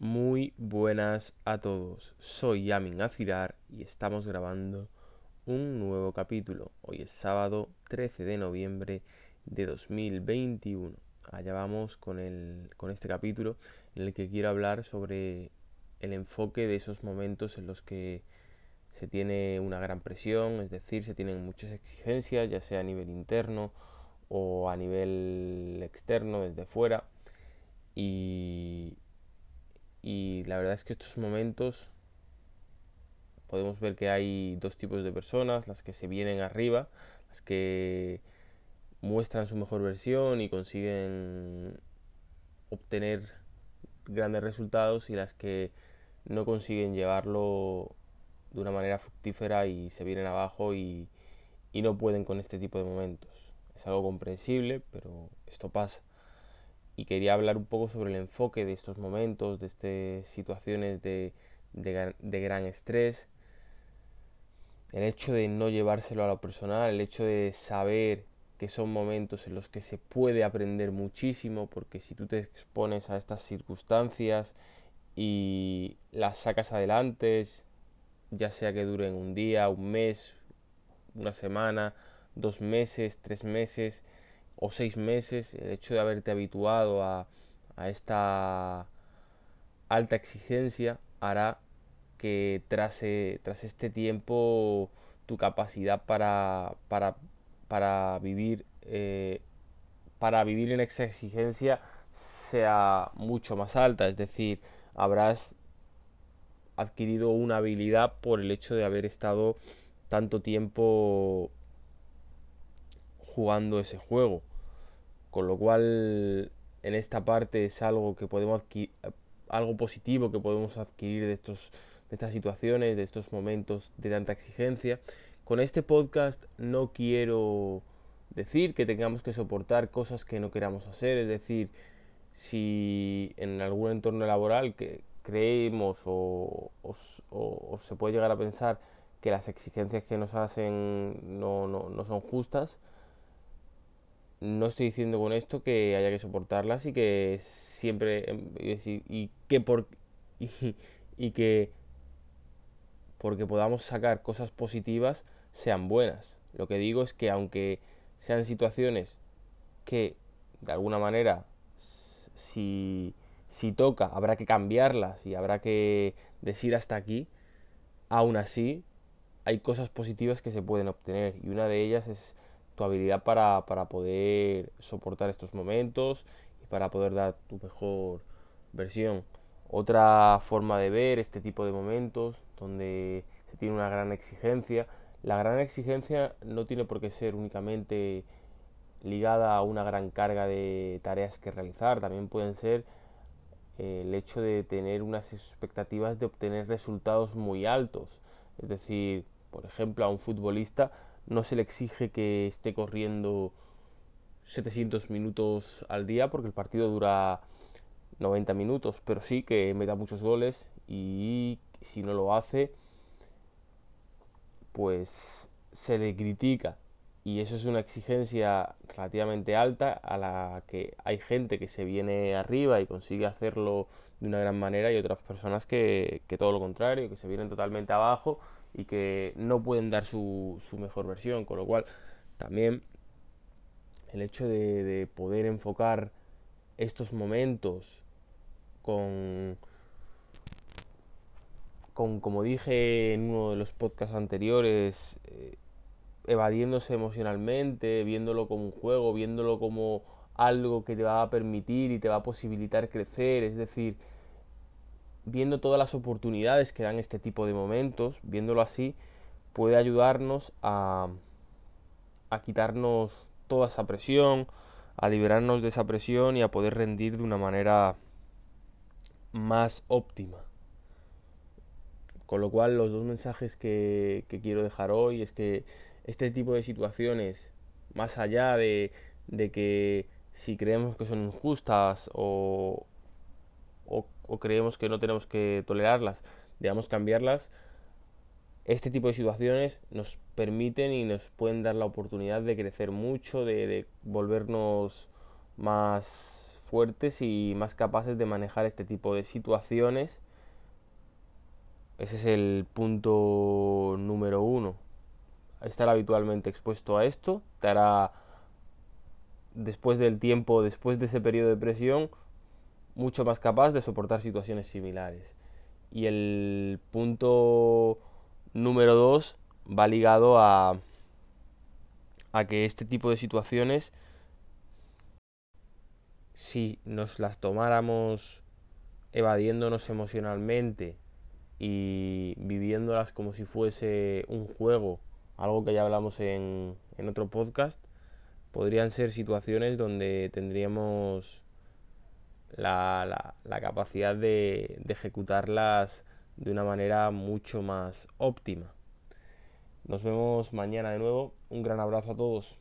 Muy buenas a todos, soy Yamin Azirar y estamos grabando un nuevo capítulo. Hoy es sábado 13 de noviembre de 2021. Allá vamos con, el, con este capítulo en el que quiero hablar sobre el enfoque de esos momentos en los que se tiene una gran presión, es decir, se tienen muchas exigencias, ya sea a nivel interno o a nivel externo, desde fuera. Y, y la verdad es que estos momentos podemos ver que hay dos tipos de personas, las que se vienen arriba, las que muestran su mejor versión y consiguen obtener grandes resultados y las que no consiguen llevarlo de una manera fructífera y se vienen abajo y, y no pueden con este tipo de momentos. Es algo comprensible, pero esto pasa. Y quería hablar un poco sobre el enfoque de estos momentos, de estas situaciones de, de, gran estrés, el hecho de no llevárselo a lo personal, el hecho de saber que son momentos en los que se puede aprender muchísimo, porque si tú te expones a estas circunstancias y las sacas adelante, ya sea que duren un día, un mes, una semana, dos meses, tres meses o seis meses, el hecho de haberte habituado a, a esta alta exigencia hará que tras, tras este tiempo tu capacidad para, para, para vivir eh, para vivir en esa exigencia sea mucho más alta, es decir, habrás adquirido una habilidad por el hecho de haber estado tanto tiempo jugando ese juego. Con lo cual, en esta parte es algo que podemos adquirir, algo positivo que podemos adquirir de estos de estas situaciones, de estos momentos de tanta exigencia. Con este podcast no quiero decir que tengamos que soportar cosas que no queramos hacer, es decir, si en algún entorno laboral que creemos o, o, se puede llegar a pensar que las exigencias que nos hacen no, no, no son justas, no estoy diciendo con esto que haya que soportarlas y que siempre y, y que por y, y, que porque podamos sacar cosas positivas sean buenas. Lo que digo es que aunque sean situaciones que de alguna manera si, si toca habrá que cambiarlas y habrá que decir hasta aquí, aún así hay cosas positivas que se pueden obtener y una de ellas es tu habilidad para, para poder soportar estos momentos y para poder dar tu mejor versión. Otra forma de ver este tipo de momentos donde se tiene una gran exigencia. La gran exigencia no tiene por qué ser únicamente ligada a una gran carga de tareas que realizar, también pueden ser eh, el hecho de tener unas expectativas de obtener resultados muy altos. Es decir, por ejemplo, a un futbolista no se le exige que esté corriendo 700 minutos al día porque el partido dura 90 minutos, pero sí que meta muchos goles y si no lo hace, pues se le critica. Y eso es una exigencia relativamente alta a la que hay gente que se viene arriba y consigue hacerlo de una gran manera y otras personas que, que todo lo contrario, que se vienen totalmente abajo y que no pueden dar su, mejor versión. Con lo cual también el hecho de, de poder enfocar estos momentos con, con, como dije en uno de los podcasts anteriores, eh, evadiéndose emocionalmente, viéndolo como un juego, viéndolo como algo que te va a permitir y te va a posibilitar crecer, es decir, viendo todas las oportunidades que dan este tipo de momentos, viéndolo así, puede ayudarnos a, a quitarnos toda esa presión, a liberarnos de esa presión y a poder rendir de una manera más óptima. Con lo cual los dos mensajes que, quiero dejar hoy es que este tipo de situaciones, más allá de, de que si creemos que son injustas o, o, creemos que no tenemos que tolerarlas, debamos cambiarlas, este tipo de situaciones nos permiten y nos pueden dar la oportunidad de crecer mucho, de, de volvernos más fuertes y más capaces de manejar este tipo de situaciones. Ese es el punto número uno. Estar habitualmente expuesto a esto te hará, después del tiempo, después de ese periodo de presión, mucho más capaz de soportar situaciones similares. Y el punto número dos va ligado a, a que este tipo de situaciones, si nos las tomáramos evadiéndonos emocionalmente y viviéndolas como si fuese un juego, algo que ya hablamos en, en otro podcast, podrían ser situaciones donde tendríamos la, la, capacidad de, de ejecutarlas de una manera mucho más óptima. Nos vemos mañana de nuevo. Un gran abrazo a todos.